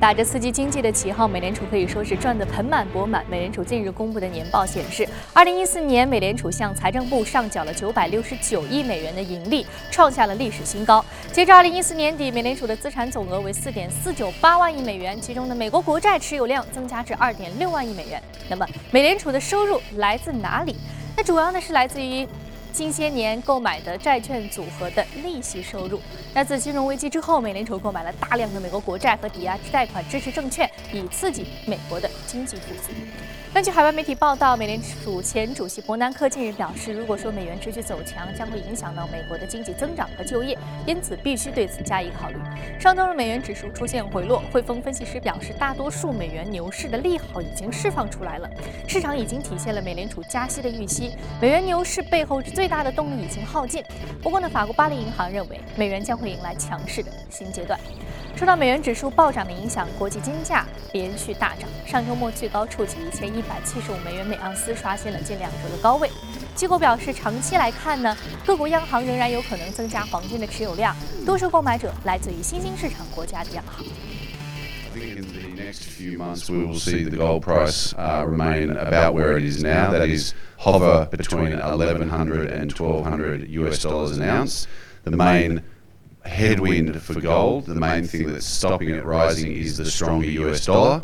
打着刺激经济的旗号，美联储可以说是赚得盆满钵满。美联储近日公布的年报显示，二零一四年美联储向财政部上缴了九百六十九亿美元的盈利，创下了历史新高。截至二零一四年底，美联储的资产总额为四点四九八万亿美元，其中的美国国债持有量增加至二点六万亿美元。那么，美联储的收入来自哪里？那主要呢是来自于。近些年购买的债券组合的利息收入。那自金融危机之后，美联储购买了大量的美国国债和抵押贷款支持证券，以刺激美国的经济复苏。根据海外媒体报道，美联储前主席伯南克近日表示，如果说美元持续走强，将会影响到美国的经济增长和就业，因此必须对此加以考虑。上周日美元指数出现回落，汇丰分析师表示，大多数美元牛市的利好已经释放出来了，市场已经体现了美联储加息的预期，美元牛市背后最大的动力已经耗尽。不过呢，法国巴黎银行认为，美元将会迎来强势的新阶段。受到美元指数暴涨的影响，国际金价连续大涨。上周末最高触及一千一百七十五美元每盎司，刷新了近两周的高位。机构表示，长期来看呢，各国央行仍然有可能增加黄金的持有量，多数购买者来自于新兴市场国家的央行。I think in the next few months we will see the gold price uh, remain about where it is now. That is, hover between 1100 and 1200 US dollars an ounce. The main headwind for gold, the main thing that's stopping it rising is the stronger US dollar.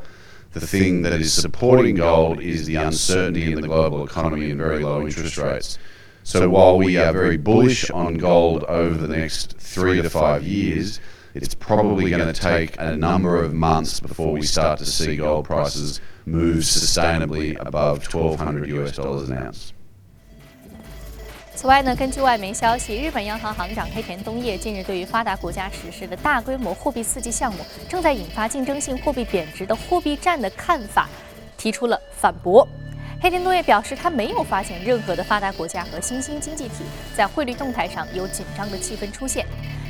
The thing that is supporting gold is the uncertainty in the global economy and very low interest rates. So while we are very bullish on gold over the next three to five years, it's probably going to take a number of months before we start to see gold prices move sustainably above 1200 US dollars an ounce. 此外呢，根据外媒消息，日本央行行长黑田东彦近日对于发达国家实施的大规模货币刺激项目正在引发竞争性货币贬值的货币战的看法提出了反驳。黑田东彦表示，他没有发现任何的发达国家和新兴经济体在汇率动态上有紧张的气氛出现。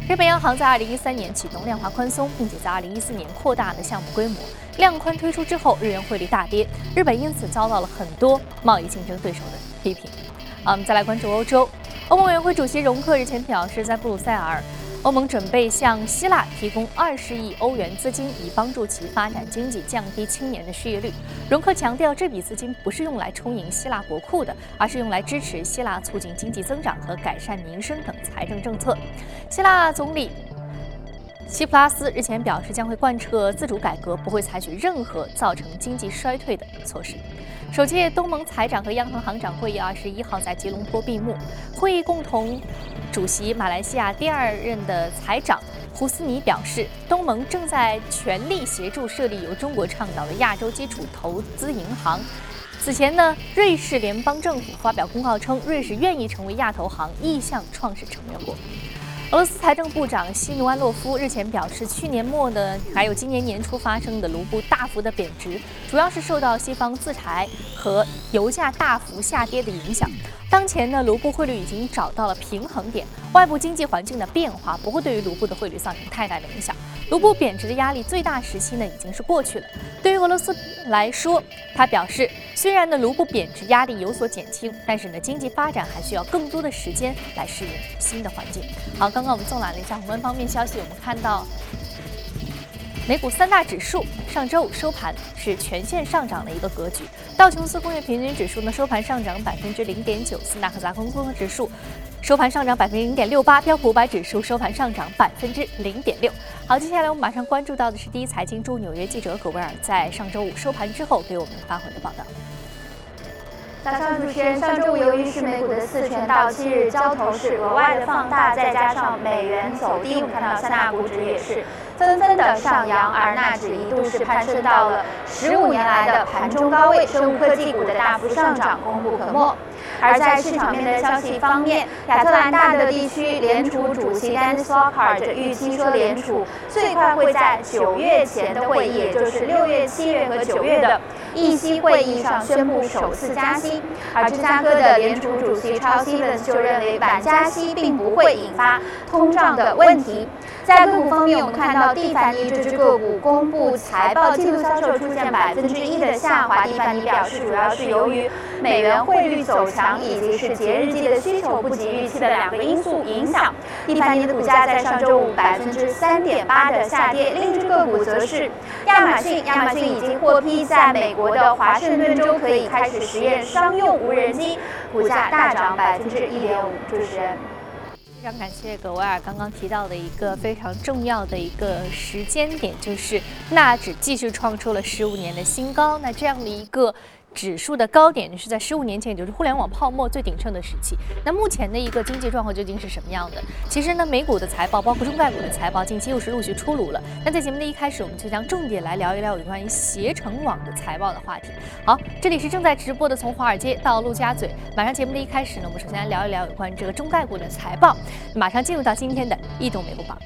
日本央行在2013年启动量化宽松，并且在2014年扩大了项目规模。量宽推出之后，日元汇率大跌，日本因此遭到了很多贸易竞争对手的批评。好，我们再来关注欧洲。欧盟委员会主席容克日前表示，在布鲁塞尔，欧盟准备向希腊提供二十亿欧元资金，以帮助其发展经济、降低青年的失业率。容克强调，这笔资金不是用来充盈希腊国库的，而是用来支持希腊促进经济增长和改善民生等财政政策。希腊总理。希普拉斯日前表示，将会贯彻自主改革，不会采取任何造成经济衰退的措施。首届东盟财长和央行行长会议二十一号在吉隆坡闭幕，会议共同主席马来西亚第二任的财长胡斯尼表示，东盟正在全力协助设立由中国倡导的亚洲基础投资银行。此前呢，瑞士联邦政府发表公告称，瑞士愿意成为亚投行意向创始成员国。俄罗斯财政部长西努安洛夫日前表示，去年末呢，还有今年年初发生的卢布大幅的贬值，主要是受到西方制裁和油价大幅下跌的影响。当前呢，卢布汇率已经找到了平衡点，外部经济环境的变化不会对于卢布的汇率造成太大的影响。卢布贬值的压力最大时期呢已经是过去了。对于俄罗斯来说，他表示，虽然呢卢布贬值压力有所减轻，但是呢经济发展还需要更多的时间来适应新的环境。好，刚刚我们纵览了一下宏观方面消息，我们看到。美股三大指数上周五收盘是全线上涨的一个格局。道琼斯工业平均指数呢收盘上涨百分之零点九四，纳克达克综合指数收盘上涨百分之零点六八，标普五百指数收盘上涨百分之零点六。好，接下来我们马上关注到的是第一财经驻纽约记者葛威尔在上周五收盘之后给我们发回的报道。早上，主持人，上周五由于是美股的四权到期日，交投是额外的放大，再加上美元走低，我们看到三大股指也是纷纷的上扬，而纳指一度是攀升到了十五年来的盘中高位，生物科技股的大幅上涨功不可没。而在市场面的消息方面，亚特兰大的地区联储主席 Dan s l o c k a r 预期说，联储最快会在九月前的会议，也就是六月、七月和九月的。议息会议上宣布首次加息。而芝加哥的联储主席超希文就认为，晚加息并不会引发通胀的问题。在个股方面，我们看到蒂凡尼这只个股公布财报，季度销售出现百分之一的下滑。蒂凡尼表示，主要是由于美元汇率走强，以及是节日季的需求不及预期的两个因素影响。蒂凡尼的股价在上周五百分之三点八的下跌。另一只个股则是亚马逊，亚马逊已经获批在美国的华盛顿州可以开始实验商用无人机，股价大涨百分之一点五。主持人。非常感谢葛维尔刚刚提到的一个非常重要的一个时间点，就是纳指继续创出了十五年的新高。那这样的一个。指数的高点是在十五年前，也就是互联网泡沫最鼎盛的时期。那目前的一个经济状况究竟是什么样的？其实呢，美股的财报，包括中概股的财报，近期又是陆续出炉了。那在节目的一开始，我们就将重点来聊一聊有关于携程网的财报的话题。好，这里是正在直播的，从华尔街到陆家嘴。马上节目的一开始呢，我们首先来聊一聊有关于这个中概股的财报。马上进入到今天的异动美股榜。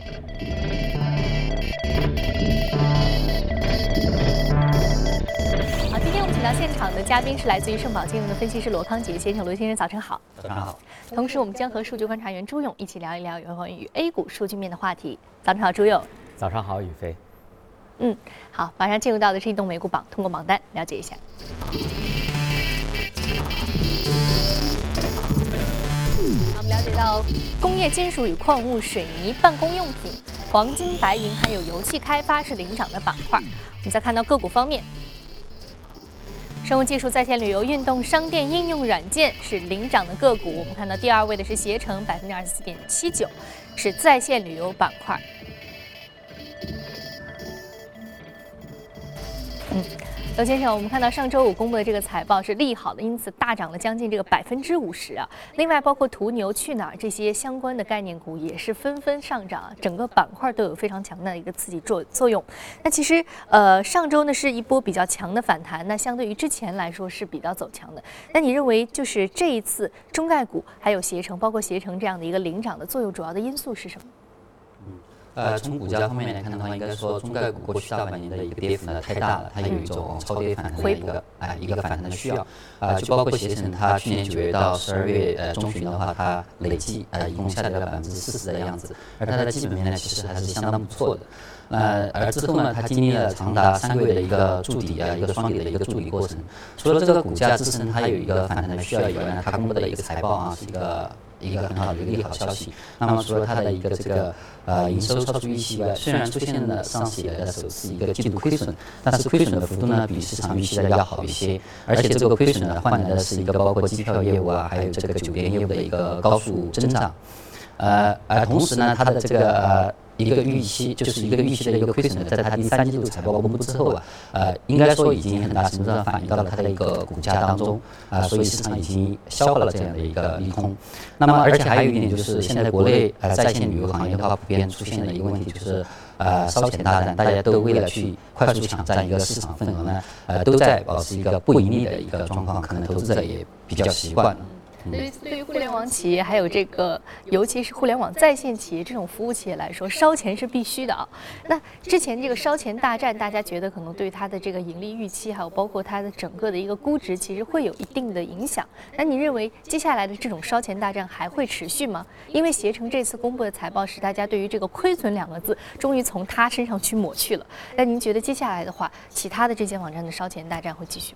请到现场的嘉宾是来自于盛宝金融的分析师罗康杰先生，罗先生早晨好。早上好。同时，我们将和数据观察员朱勇一起聊一聊有关于 A 股数据面的话题。早上好，朱勇。早上好，宇飞。嗯，好，马上进入到的是移动美股榜，通过榜单了解一下。我们了解到工业金属与矿物、水泥、办公用品、黄金、白银还有油气开发是领涨的板块。我们再看到个股方面。生物技术、在线旅游、运动商店、应用软件是领涨的个股。我们看到第二位的是携程，百分之二十四点七九，是在线旅游板块。嗯。刘先生，我们看到上周五公布的这个财报是利好的，因此大涨了将近这个百分之五十啊。另外，包括途牛、去哪儿这些相关的概念股也是纷纷上涨，整个板块都有非常强的一个刺激作作用。那其实，呃，上周呢是一波比较强的反弹，那相对于之前来说是比较走强的。那你认为就是这一次中概股还有携程，包括携程这样的一个领涨的作用，主要的因素是什么？呃，从股价方面来看的话，应该说中概股过去大半年的一个跌幅呢太大了，它有一种超跌反弹的一个哎一个反弹的需要。啊，就包括携程，它去年九月到十二月呃中旬的话，它累计呃一共下跌了百分之四十的样子，而它的基本面呢其实还是相当不错的。呃而之后呢，它经历了长达三个月的一个筑底啊，一个双底的一个筑底过程。除了这个股价支撑它有一个反弹的需要以外呢，它公布的一个财报啊是一个。一个很好的一个利好消息。那么除了它的一个这个呃营收超出预期以外，虽然出现了上市以来的首次一个季度亏损，但是亏损的幅度呢比市场预期的要好一些。而且这个亏损呢换来的是一个包括机票业务啊，还有这个酒店业务的一个高速增长。呃而同时呢，它的这个呃。一个预期就是一个预期的一个亏损，在它第三季度财报公布之后啊，呃，应该说已经很大程度上反映到了它的一个股价当中啊，所以市场已经消化了这样的一个利空。那么，而且还有一点就是，现在国内呃在线旅游行业的话，普遍出现的一个问题就是，呃，烧钱大战，大家都为了去快速抢占一个市场份额呢，呃，都在保持一个不盈利的一个状况，可能投资者也比较习惯。对于对于互联网企业，还有这个，尤其是互联网在线企业这种服务企业来说，烧钱是必须的啊。那之前这个烧钱大战，大家觉得可能对它的这个盈利预期，还有包括它的整个的一个估值，其实会有一定的影响。那你认为接下来的这种烧钱大战还会持续吗？因为携程这次公布的财报是大家对于这个亏损两个字，终于从它身上去抹去了。那您觉得接下来的话，其他的这些网站的烧钱大战会继续？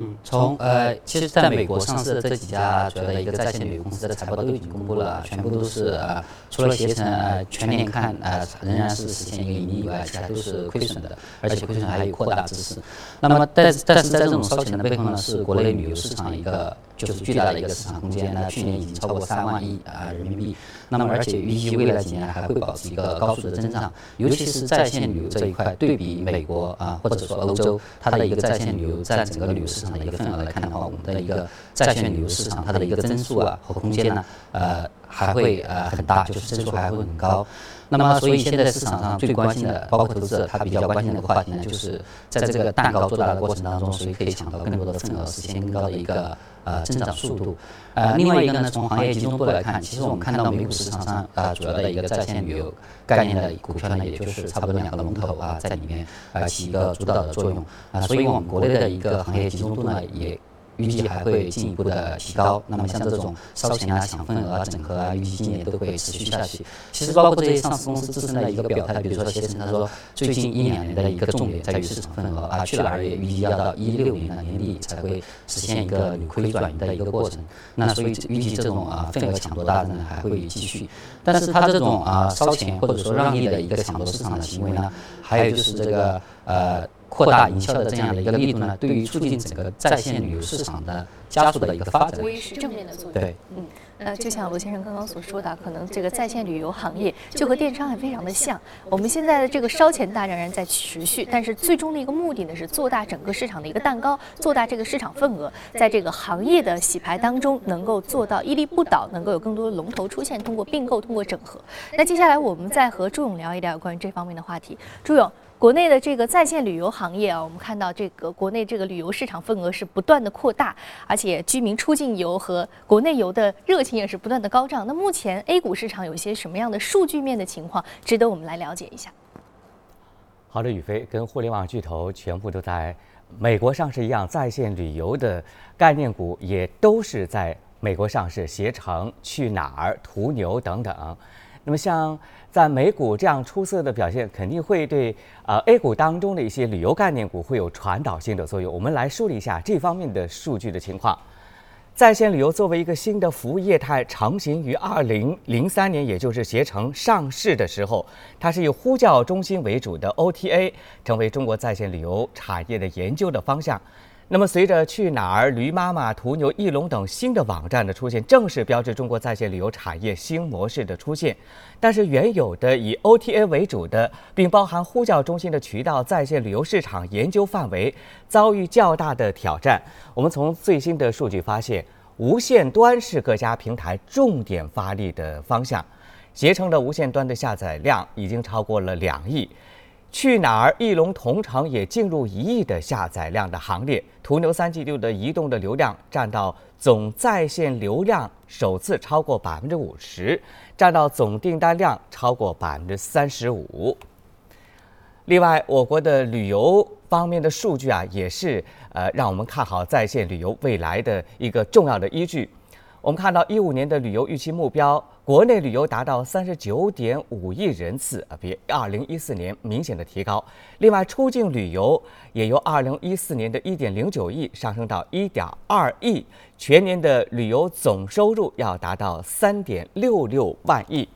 嗯，从呃，其实在美国上市的这几家主要的一个在线旅游公司的财报都已经公布了，全部都是呃，除了携程呃全年看呃仍然是实现一个盈利以外，其他都是亏损的，而且亏损还有扩大之势。那么，但但是在这种烧钱的背后呢，是国内旅游市场一个。就是巨大的一个市场空间，那去年已经超过三万亿啊人民币，那么而且预计未来几年还会保持一个高速的增长，尤其是在线旅游这一块，对比美国啊或者说欧洲，它的一个在线旅游占整个旅游市场的一个份额来看的话，我们的一个债券旅游市场它的一个增速啊和空间呢，呃还会呃很大，就是增速还会很高。那么，所以现在市场上最关心的，包括投资者他比较关心的一个话题呢，就是在这个蛋糕做大的过程当中，谁可以抢到更多的份额，实现更高的一个呃增长速度。呃，另外一个呢，从行业集中度来看，其实我们看到美股市场上啊，主要的一个在线旅游概念的股票呢，也就是差不多两个龙头啊，在里面啊起一个主导的作用啊，所以我们国内的一个行业集中度呢，也。预计还会进一步的提高。那么像这种烧钱啊、抢份额啊、整合啊，预计今年都会持续下去。其实包括这些上市公司自身的一个表态，比如说携程，他说最近一两年的一个重点在于市场份额啊，去哪儿也预计要到一六年的年底才会实现一个扭亏转盈的一个过程。那所以预计这种啊份额抢夺大呢还会继续。但是它这种啊烧钱或者说让利的一个抢夺市场的行为呢，还有就是这个呃。扩大营销的这样的一个力度呢，对于促进整个在线旅游市场的加速的一个发展，是正面的作用。对，嗯，呃，就像罗先生刚刚所说的，可能这个在线旅游行业就和电商还非常的像。我们现在的这个烧钱大仍然在持续，但是最终的一个目的呢，是做大整个市场的一个蛋糕，做大这个市场份额，在这个行业的洗牌当中，能够做到屹立不倒，能够有更多的龙头出现，通过并购，通过整合。那接下来我们再和朱勇聊一聊关于这方面的话题，朱勇。国内的这个在线旅游行业啊，我们看到这个国内这个旅游市场份额是不断的扩大，而且居民出境游和国内游的热情也是不断的高涨。那目前 A 股市场有一些什么样的数据面的情况，值得我们来了解一下？好的，宇飞跟互联网巨头全部都在美国上市一样，在线旅游的概念股也都是在美国上市，携程、去哪儿、途牛等等。那么像。在美股这样出色的表现，肯定会对呃 A 股当中的一些旅游概念股会有传导性的作用。我们来梳理一下这方面的数据的情况。在线旅游作为一个新的服务业态，成型于二零零三年，也就是携程上市的时候，它是以呼叫中心为主的 OTA，成为中国在线旅游产业的研究的方向。那么，随着去哪儿、驴妈妈、途牛、翼龙等新的网站的出现，正式标志中国在线旅游产业新模式的出现。但是，原有的以 OTA 为主的，并包含呼叫中心的渠道在线旅游市场研究范围遭遇较大的挑战。我们从最新的数据发现，无线端是各家平台重点发力的方向。携程的无线端的下载量已经超过了两亿。去哪儿、翼龙同城也进入一亿的下载量的行列。途牛三季度的移动的流量占到总在线流量首次超过百分之五十，占到总订单量超过百分之三十五。另外，我国的旅游方面的数据啊，也是呃让我们看好在线旅游未来的一个重要的依据。我们看到一五年的旅游预期目标。国内旅游达到三十九点五亿人次啊，比二零一四年明显的提高。另外，出境旅游也由二零一四年的一点零九亿上升到一点二亿，全年的旅游总收入要达到三点六六万亿。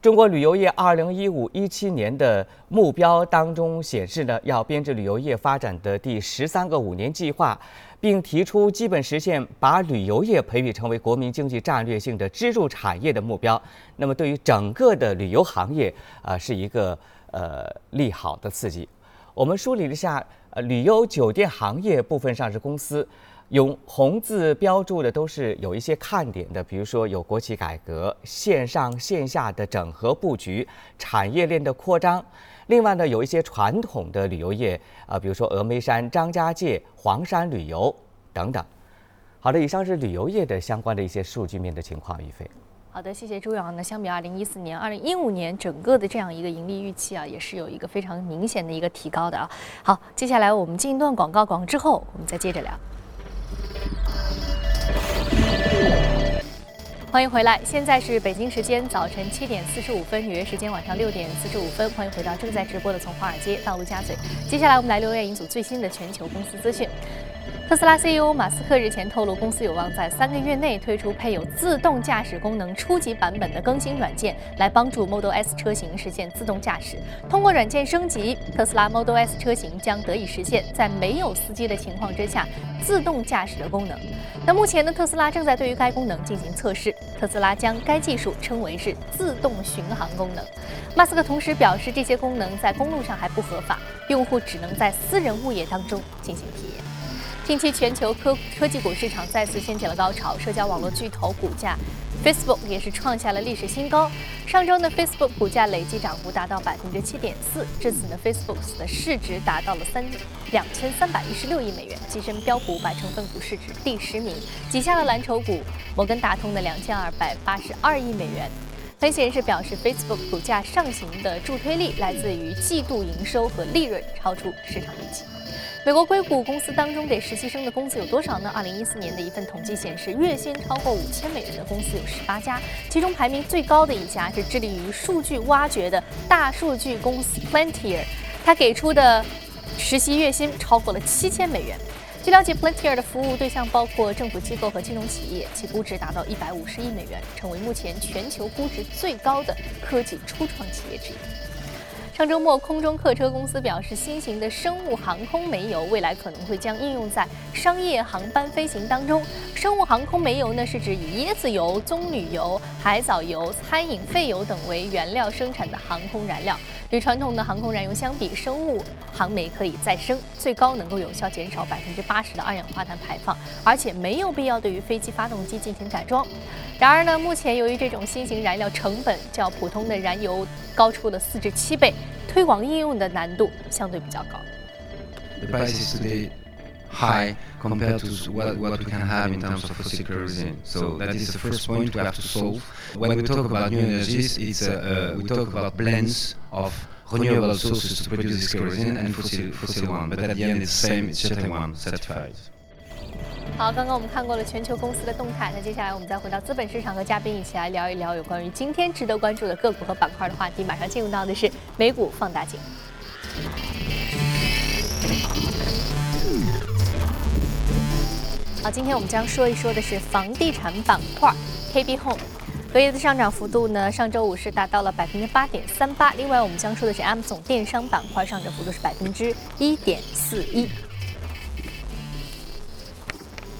中国旅游业二零一五一七年的目标当中显示呢，要编制旅游业发展的第十三个五年计划。并提出基本实现把旅游业培育成为国民经济战略性的支柱产业的目标。那么，对于整个的旅游行业啊，是一个呃利好的刺激。我们梳理了一下，呃，旅游酒店行业部分上市公司用红字标注的都是有一些看点的，比如说有国企改革、线上线下的整合布局、产业链的扩张。另外呢，有一些传统的旅游业啊，比如说峨眉山、张家界、黄山旅游等等。好的，以上是旅游业的相关的一些数据面的情况，于飞。好的，谢谢朱阳。那相比二零一四年、二零一五年，整个的这样一个盈利预期啊，也是有一个非常明显的一个提高的啊。好，接下来我们进一段广告，广告之后我们再接着聊。欢迎回来，现在是北京时间早晨七点四十五分，纽约时间晚上六点四十五分。欢迎回到正在直播的《从华尔街到陆家嘴》。接下来我们来留言一组最新的全球公司资讯。特斯拉 CEO 马斯克日前透露，公司有望在三个月内推出配有自动驾驶功能初级版本的更新软件，来帮助 Model S 车型实现自动驾驶。通过软件升级，特斯拉 Model S 车型将得以实现在没有司机的情况之下自动驾驶的功能。那目前呢，特斯拉正在对于该功能进行测试。特斯拉将该技术称为是自动巡航功能。马斯克同时表示，这些功能在公路上还不合法，用户只能在私人物业当中进行体验。近期全球科科技股市场再次掀起了高潮，社交网络巨头股价 Facebook 也是创下了历史新高。上周呢，Facebook 股价累计涨幅达到百分之七点四，至此呢，Facebook 的市值达到了三两千三百一十六亿美元，跻身标普五百成分股市值第十名，挤下了蓝筹股摩根大通的两千二百八十二亿美元。分析人士表示，Facebook 股价上行的助推力来自于季度营收和利润超出市场预期。美国硅谷公司当中给实习生的工资有多少呢？二零一四年的一份统计显示，月薪超过五千美元的公司有十八家，其中排名最高的一家是致力于数据挖掘的大数据公司 Plantier，它给出的实习月薪超过了七千美元。据了解，Plantier 的服务对象包括政府机构和金融企业，其估值达到一百五十亿美元，成为目前全球估值最高的科技初创企业之一。上周末，空中客车公司表示，新型的生物航空煤油未来可能会将应用在商业航班飞行当中。生物航空煤油呢，是指以椰子油、棕榈油、海藻油、餐饮废油等为原料生产的航空燃料。与传统的航空燃油相比，生物航煤可以再生，最高能够有效减少百分之八十的二氧化碳排放，而且没有必要对于飞机发动机进行改装。然而呢，目前由于这种新型燃料成本较普通的燃油高出了四至七倍，推广应用的难度相对比较高。The price is today high compared to what, what we can have in terms of fossil kerosene. So that is the first point we have to solve. When we talk about new energies, it's uh, uh, we talk about blends of renewable sources to produce this kerosene and fossil, fossil one. But at the end, it's the same. It's Jet One certified. 好，刚刚我们看过了全球公司的动态，那接下来我们再回到资本市场，和嘉宾一起来聊一聊有关于今天值得关注的个股和板块的话题。马上进入到的是美股放大镜。好，今天我们将说一说的是房地产板块，KB Home，隔夜的上涨幅度呢，上周五是达到了百分之八点三八。另外，我们将说的是 M 总电商板块，上涨幅度是百分之一点四一。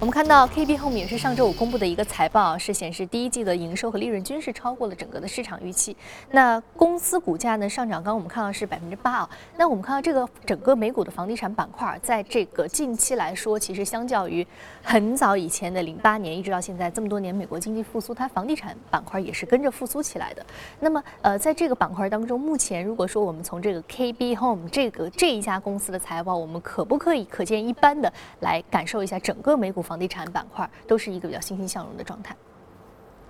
我们看到 KB Home 也是上周五公布的一个财报，是显示第一季的营收和利润均是超过了整个的市场预期。那公司股价呢上涨，刚刚我们看到是百分之八啊。那我们看到这个整个美股的房地产板块，在这个近期来说，其实相较于很早以前的零八年一直到现在这么多年美国经济复苏，它房地产板块也是跟着复苏起来的。那么呃，在这个板块当中，目前如果说我们从这个 KB Home 这个这一家公司的财报，我们可不可以可见一斑的来感受一下整个美股房？地产板块都是一个比较欣欣向荣的状态。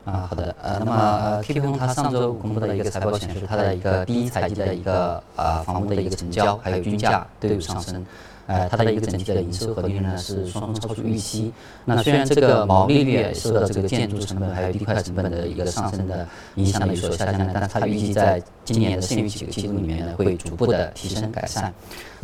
啊，好的，呃，那么 K P M 它上周公布的一个财报显示，它的一个第一财季的一个呃房屋的一个成交还有均价都有上升。呃，它的一个整体的营收和利润呢是双双超出预期。那虽然这个毛利率受到这个建筑成本还有地块成本的一个上升的影响有所下降，但是它预计在今年的剩余几个季度里面呢会逐步的提升改善。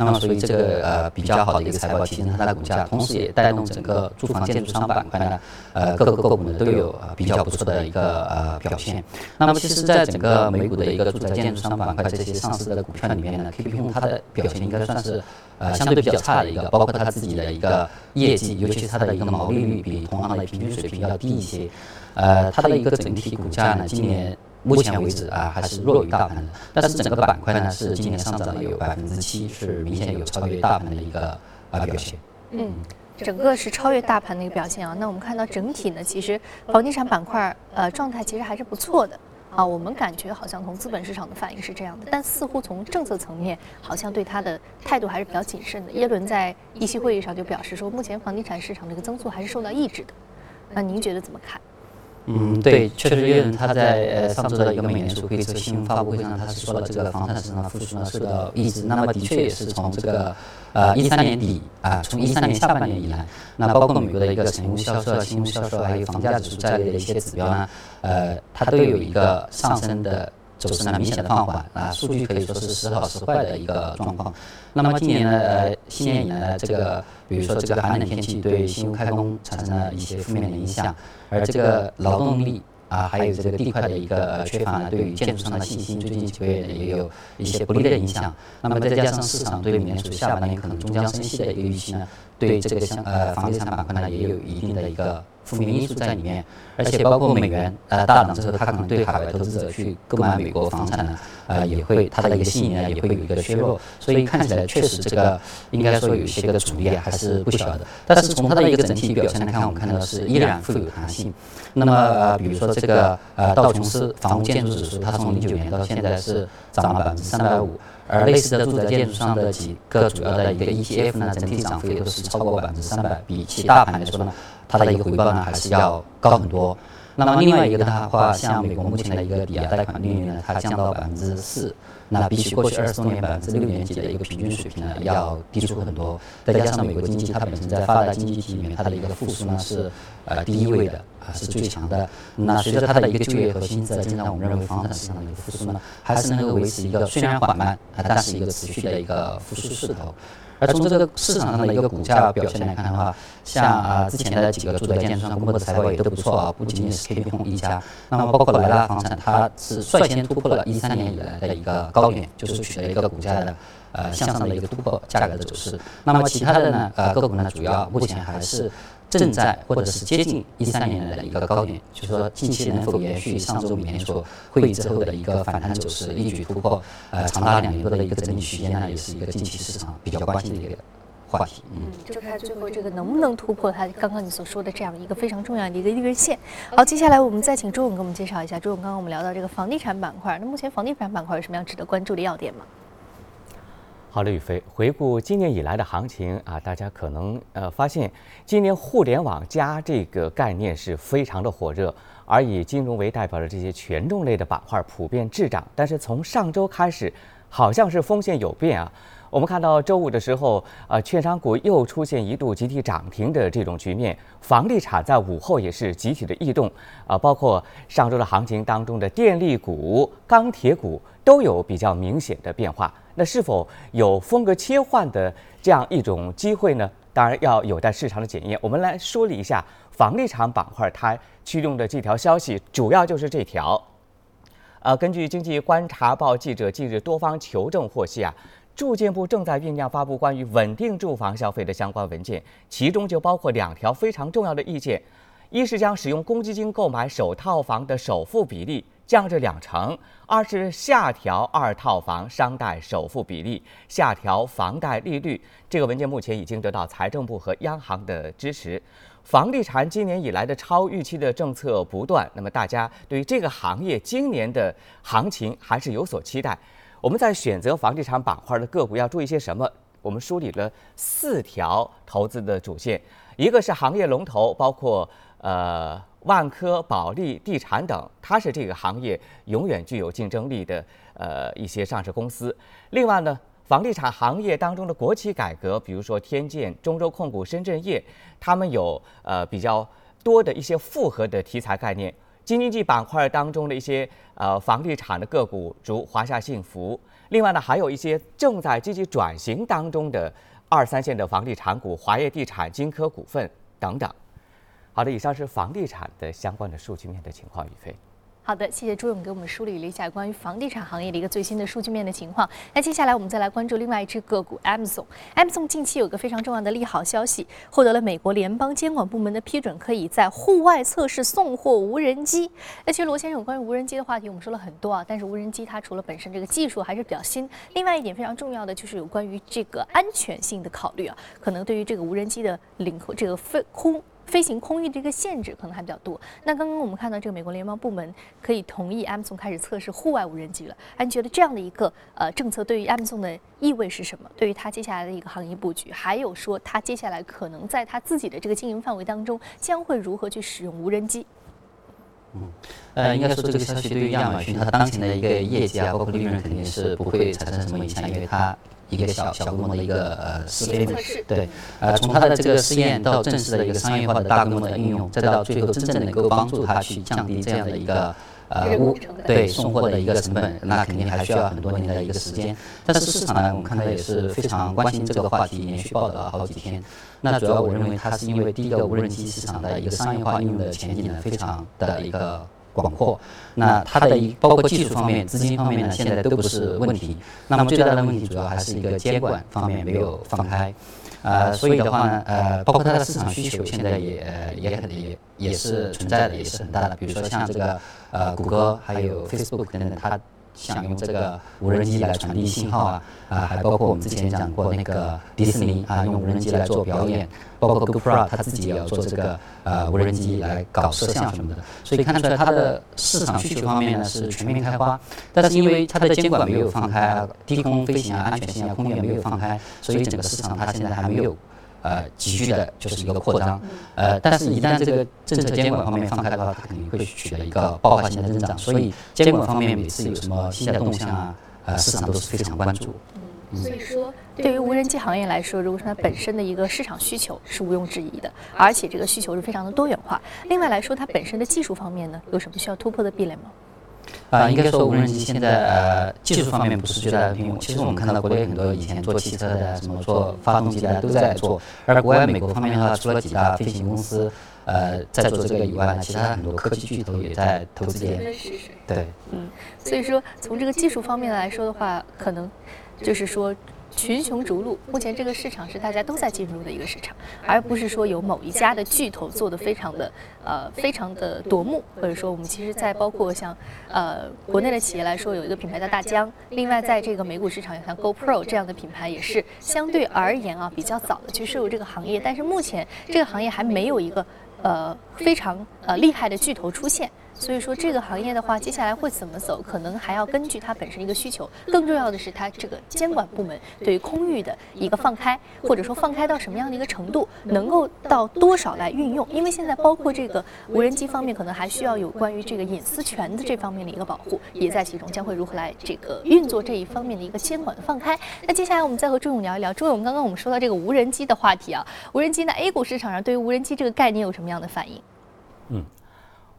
那么所以这个呃比较好的一个财报提升它的股价，同时也带动整个住房建筑商板块呢，呃各个个股呢都有比较不错的一个呃表现。那么其实在整个美股的一个住宅建筑商板块这些上市的股票里面呢，K P M 它的表现应该算是。呃，相对比较差的一个，包括它自己的一个业绩，尤其是它的一个毛利率比同行的平均水平要低一些。呃，它的一个整体股价呢，今年目前为止啊，还是弱于大盘的。但是整个板块呢，是今年上涨了有百分之七，是明显有超越大盘的一个啊表现。嗯，整个是超越大盘的一个表现啊。那我们看到整体呢，其实房地产板块呃状态其实还是不错的。啊，我们感觉好像从资本市场的反应是这样的，但似乎从政策层面，好像对它的态度还是比较谨慎的。耶伦在议息会议上就表示说，目前房地产市场这个增速还是受到抑制的。那您觉得怎么看？嗯，对，确实，因为他在呃上周的一个美联储会议这个新闻发布会上，他是说了这个房产市场的复苏呢受到抑制。那么的确也是从这个呃一三年底啊，从一三年下半年以来，那包括美国的一个成屋销售、新屋销售，还有房价指数在内的一些指标呢，呃，它都有一个上升的走势呢，明显的放缓啊，数据可以说是时好时坏的一个状况。那么今年呢，呃，新年以来呢，这个比如说这个寒冷天气对新开工产生了一些负面的影响。而这个劳动力啊，还有这个地块的一个缺乏呢，对于建筑商的信心，最近几个月也有一些不利的影响。那么再加上市场对美联储下半年可能终将升息的一个预期呢，对这个相呃房地产板块呢也有一定的一个。负面因素在里面，而且包括美元呃大涨之后，它可能对海外投资者去购买美国房产呢，呃也会它的一个吸引力也会有一个削弱，所以看起来确实这个应该说有一些个阻力还是不小的。但是从它的一个整体表现来看，我们看到是依然富有弹性。那么呃比如说这个呃道琼斯房屋建筑指数，它从零九年到现在是涨了百分之三百五。而类似的住宅建筑商的几个主要的一个 ETF 呢，整体涨幅也都是超过百分之三百，比起大盘来说呢，它的一个回报呢还是要高很多。那么另外一个的话，像美国目前的一个抵押贷款利率呢，它降到百分之四，那比起过去二十多年百分之六点几的一个平均水平呢，要低出很多。再加上美国经济它本身在发达经济体里面，它的一个复苏呢是呃第一位的。啊，是最强的。那随着它的一个就业和薪资的增长，我们认为房产市场的一个复苏呢，还是能够维持一个虽然缓慢啊，但是一个持续的一个复苏势头。而从这个市场上的一个股价表现来看的话，像啊之前的几个住宅建设商公布的财报也都不错啊，不仅仅是 KB Home 一家，那么包括莱拉房产，它是率先突破了一三年以来的一个高点，就是取得一个股价的呃向上的一个突破，价格的走势。那么其他的呢呃个股呢，主要目前还是。正在或者是接近一三年的一个高点，就是说近期能否延续上周美联储会议之后的一个反弹走势，一举突破呃长达两年多的一个整理区间呢，也是一个近期市场比较关心的一个话题。嗯，就看最后这个能不能突破它刚刚你所说的这样一个非常重要的一个利润线。好，接下来我们再请周勇给我们介绍一下，周勇刚刚我们聊到这个房地产板块，那目前房地产板块有什么样值得关注的要点吗？好了，宇飞。回顾今年以来的行情啊，大家可能呃发现，今年互联网加这个概念是非常的火热，而以金融为代表的这些权重类的板块普遍滞涨。但是从上周开始，好像是风险有变啊。我们看到周五的时候，呃，券商股又出现一度集体涨停的这种局面，房地产在午后也是集体的异动啊，包括上周的行情当中的电力股、钢铁股都有比较明显的变化。那是否有风格切换的这样一种机会呢？当然要有待市场的检验。我们来梳理一下房地产板块它驱动的这条消息，主要就是这条。呃，根据经济观察报记者近日多方求证获悉啊，住建部正在酝酿发布关于稳定住房消费的相关文件，其中就包括两条非常重要的意见：一是将使用公积金购买首套房的首付比例。降至两成，二是下调二套房商贷首付比例，下调房贷利率。这个文件目前已经得到财政部和央行的支持。房地产今年以来的超预期的政策不断，那么大家对于这个行业今年的行情还是有所期待。我们在选择房地产板块的个股要注意些什么？我们梳理了四条投资的主线，一个是行业龙头，包括呃。万科、保利、地产等，它是这个行业永远具有竞争力的呃一些上市公司。另外呢，房地产行业当中的国企改革，比如说天建、中州控股、深圳业，他们有呃比较多的一些复合的题材概念。京津冀板块当中的一些呃房地产的个股，如华夏幸福。另外呢，还有一些正在积极转型当中的二三线的房地产股，华业地产、金科股份等等。好的，以上是房地产的相关的数据面的情况，宇飞。好的，谢谢朱勇给我们梳理了一下关于房地产行业的一个最新的数据面的情况。那接下来我们再来关注另外一只个股 Amazon。Amazon 近期有个非常重要的利好消息，获得了美国联邦监管部门的批准，可以在户外测试送货无人机。那其实罗先生关于无人机的话题，我们说了很多啊，但是无人机它除了本身这个技术还是比较新，另外一点非常重要的就是有关于这个安全性的考虑啊，可能对于这个无人机的领这个飞空。飞行空域的一个限制可能还比较多。那刚刚我们看到这个美国联邦部门可以同意 Amazon 开始测试户外无人机了。哎，你觉得这样的一个呃政策对于 Amazon 的意味是什么？对于它接下来的一个行业布局，还有说它接下来可能在它自己的这个经营范围当中将会如何去使用无人机？嗯，呃，应该说这个消息对于亚马逊它当前的一个业绩啊，包括利润肯定是不会产生什么影响，因为它。一个小小规模的一个呃试飞嘛，对，呃，从它的这个试验到正式的一个商业化的大规模的应用，再到最后真正能够帮助它去降低这样的一个呃物对送货的一个成本，那肯定还需要很多年的一个时间。但是市场呢，我们看到也是非常关心这个话题，连续报道了好几天。那主要我认为它是因为第一个无人机市场的一个商业化应用的前景呢，非常的一个。广阔，那它的一包括技术方面、资金方面呢，现在都不是问题。那么最大的问题主要还是一个监管方面没有放开，呃，所以的话呢，呃，包括它的市场需求现在也也也也是存在的，也是很大的。比如说像这个呃谷歌还有 Facebook 等等，它。想用这个无人机来传递信号啊啊，还包括我们之前讲过那个迪士尼啊，用无人机来做表演，包括 GoPro 它自己也要做这个呃无人机来搞摄像什么的，所以看出来它的市场需求方面呢是全面开花，但是因为它的监管没有放开，低空飞行啊、安全性啊、空间没有放开，所以整个市场它现在还没有。呃，急需的就是一个扩张，呃，但是，一旦这个政策监管方面放开的话，它肯定会取得一个爆发性的增长。所以，监管方面每次有什么新的动向啊，呃，市场都是非常关注。嗯，所以说，对于无人机行业来说，如果说它本身的一个市场需求是毋庸置疑的，而且这个需求是非常的多元化。另外来说，它本身的技术方面呢，有什么需要突破的壁垒吗？啊，应该说无人机现在呃技术方面不是最大的瓶颈。其实我们看到国内很多以前做汽车的、什么做发动机的都在做，而国外美国方面的话，除了几大飞行公司呃在做这个以外呢，其他很多科技巨头也在投资点。对，嗯，所以说从这个技术方面来说的话，可能就是说。群雄逐鹿，目前这个市场是大家都在进入的一个市场，而不是说有某一家的巨头做的非常的呃非常的夺目，或者说我们其实，在包括像呃国内的企业来说，有一个品牌叫大疆，另外在这个美股市场，像 GoPro 这样的品牌也是相对而言啊比较早的去涉入这个行业，但是目前这个行业还没有一个呃非常呃厉害的巨头出现。所以说这个行业的话，接下来会怎么走，可能还要根据它本身一个需求。更重要的是，它这个监管部门对于空域的一个放开，或者说放开到什么样的一个程度，能够到多少来运用。因为现在包括这个无人机方面，可能还需要有关于这个隐私权的这方面的一个保护，也在其中。将会如何来这个运作这一方面的一个监管的放开？那接下来我们再和朱勇聊一聊。朱勇，刚刚我们说到这个无人机的话题啊，无人机呢，A 股市场上对于无人机这个概念有什么样的反应？嗯。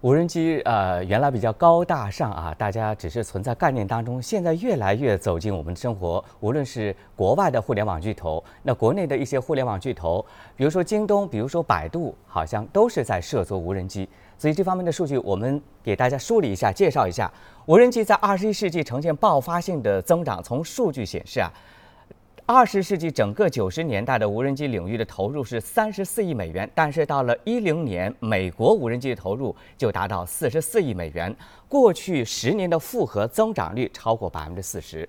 无人机呃，原来比较高大上啊，大家只是存在概念当中，现在越来越走进我们的生活。无论是国外的互联网巨头，那国内的一些互联网巨头，比如说京东，比如说百度，好像都是在涉足无人机。所以这方面的数据，我们给大家梳理一下，介绍一下，无人机在二十一世纪呈现爆发性的增长。从数据显示啊。二十世纪整个九十年代的无人机领域的投入是三十四亿美元，但是到了一零年，美国无人机的投入就达到四十四亿美元，过去十年的复合增长率超过百分之四十。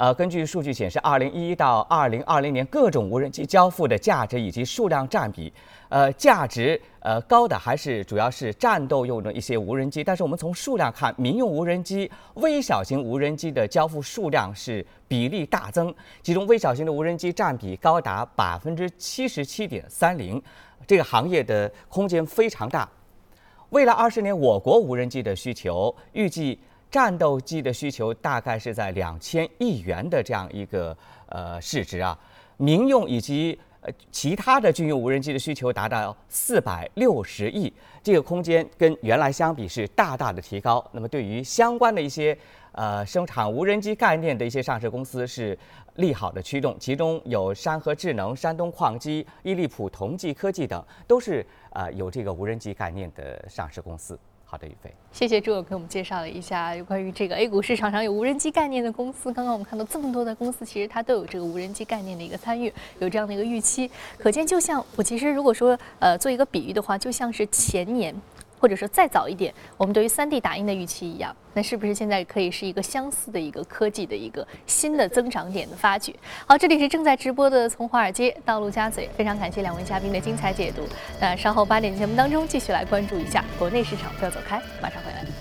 呃，根据数据显示，二零一一到二零二零年各种无人机交付的价值以及数量占比，呃，价值呃高的还是主要是战斗用的一些无人机。但是我们从数量看，民用无人机、微小型无人机的交付数量是比例大增，其中微小型的无人机占比高达百分之七十七点三零，这个行业的空间非常大。未来二十年，我国无人机的需求预计。战斗机的需求大概是在两千亿元的这样一个呃市值啊，民用以及呃其他的军用无人机的需求达到四百六十亿，这个空间跟原来相比是大大的提高。那么对于相关的一些呃生产无人机概念的一些上市公司是利好的驱动，其中有山河智能、山东矿机、伊利普同济科技等，都是呃有这个无人机概念的上市公司。好的，宇飞，谢谢朱总给我们介绍了一下有关于这个 A 股市场上有无人机概念的公司。刚刚我们看到这么多的公司，其实它都有这个无人机概念的一个参与，有这样的一个预期。可见，就像我其实如果说呃做一个比喻的话，就像是前年。或者说再早一点，我们对于 3D 打印的预期一样，那是不是现在可以是一个相似的一个科技的一个新的增长点的发掘？好，这里是正在直播的从华尔街到陆家嘴，非常感谢两位嘉宾的精彩解读。那稍后八点节目当中继续来关注一下国内市场，不要走开，马上回来。